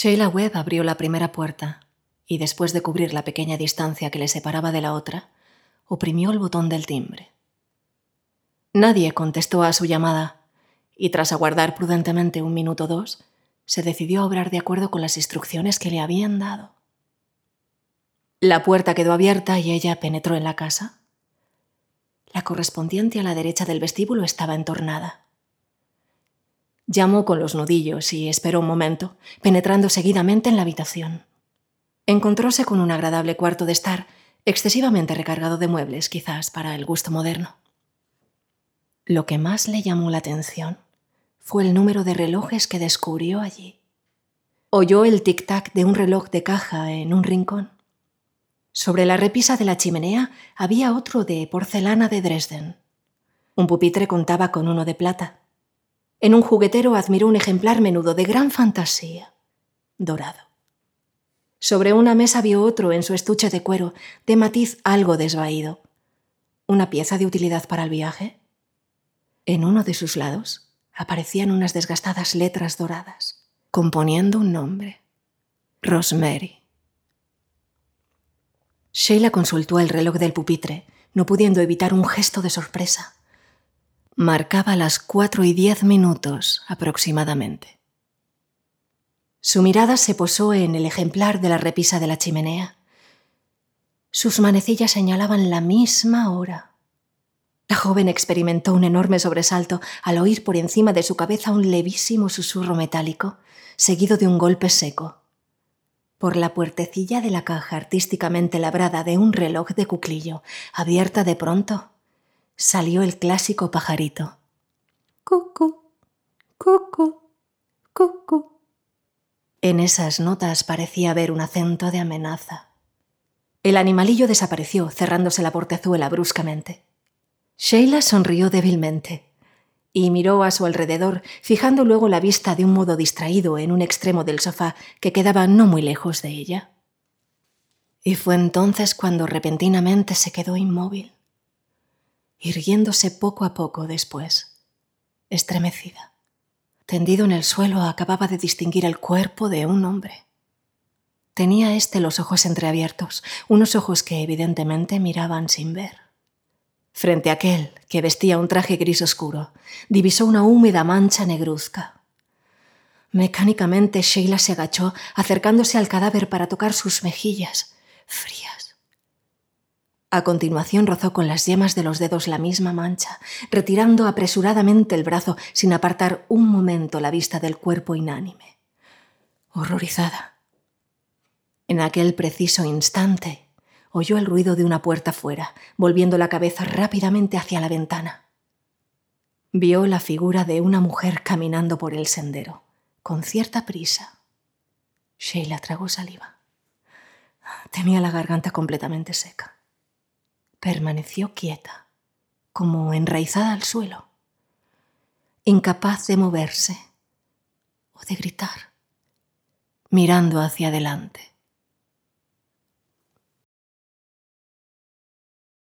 Sheila Webb abrió la primera puerta y después de cubrir la pequeña distancia que le separaba de la otra, oprimió el botón del timbre. Nadie contestó a su llamada y tras aguardar prudentemente un minuto o dos, se decidió a obrar de acuerdo con las instrucciones que le habían dado. La puerta quedó abierta y ella penetró en la casa. La correspondiente a la derecha del vestíbulo estaba entornada. Llamó con los nudillos y esperó un momento, penetrando seguidamente en la habitación. Encontróse con un agradable cuarto de estar, excesivamente recargado de muebles, quizás para el gusto moderno. Lo que más le llamó la atención fue el número de relojes que descubrió allí. Oyó el tic-tac de un reloj de caja en un rincón. Sobre la repisa de la chimenea había otro de porcelana de Dresden. Un pupitre contaba con uno de plata. En un juguetero admiró un ejemplar menudo de gran fantasía, dorado. Sobre una mesa vio otro en su estuche de cuero, de matiz algo desvaído. ¿Una pieza de utilidad para el viaje? En uno de sus lados aparecían unas desgastadas letras doradas, componiendo un nombre. Rosemary. Sheila consultó el reloj del pupitre, no pudiendo evitar un gesto de sorpresa. Marcaba las cuatro y diez minutos aproximadamente. Su mirada se posó en el ejemplar de la repisa de la chimenea. Sus manecillas señalaban la misma hora. La joven experimentó un enorme sobresalto al oír por encima de su cabeza un levísimo susurro metálico, seguido de un golpe seco. Por la puertecilla de la caja artísticamente labrada de un reloj de cuclillo, abierta de pronto, salió el clásico pajarito. Cucu, cucu, cucu. En esas notas parecía haber un acento de amenaza. El animalillo desapareció, cerrándose la portezuela bruscamente. Sheila sonrió débilmente y miró a su alrededor, fijando luego la vista de un modo distraído en un extremo del sofá que quedaba no muy lejos de ella. Y fue entonces cuando repentinamente se quedó inmóvil, irguiéndose poco a poco después, estremecida. Tendido en el suelo acababa de distinguir el cuerpo de un hombre. Tenía éste los ojos entreabiertos, unos ojos que evidentemente miraban sin ver. Frente a aquel, que vestía un traje gris oscuro, divisó una húmeda mancha negruzca. Mecánicamente Sheila se agachó, acercándose al cadáver para tocar sus mejillas, frías. A continuación rozó con las yemas de los dedos la misma mancha, retirando apresuradamente el brazo sin apartar un momento la vista del cuerpo inánime. Horrorizada. En aquel preciso instante oyó el ruido de una puerta fuera, volviendo la cabeza rápidamente hacia la ventana. Vio la figura de una mujer caminando por el sendero, con cierta prisa. Sheila tragó saliva. Tenía la garganta completamente seca permaneció quieta, como enraizada al suelo, incapaz de moverse o de gritar, mirando hacia adelante.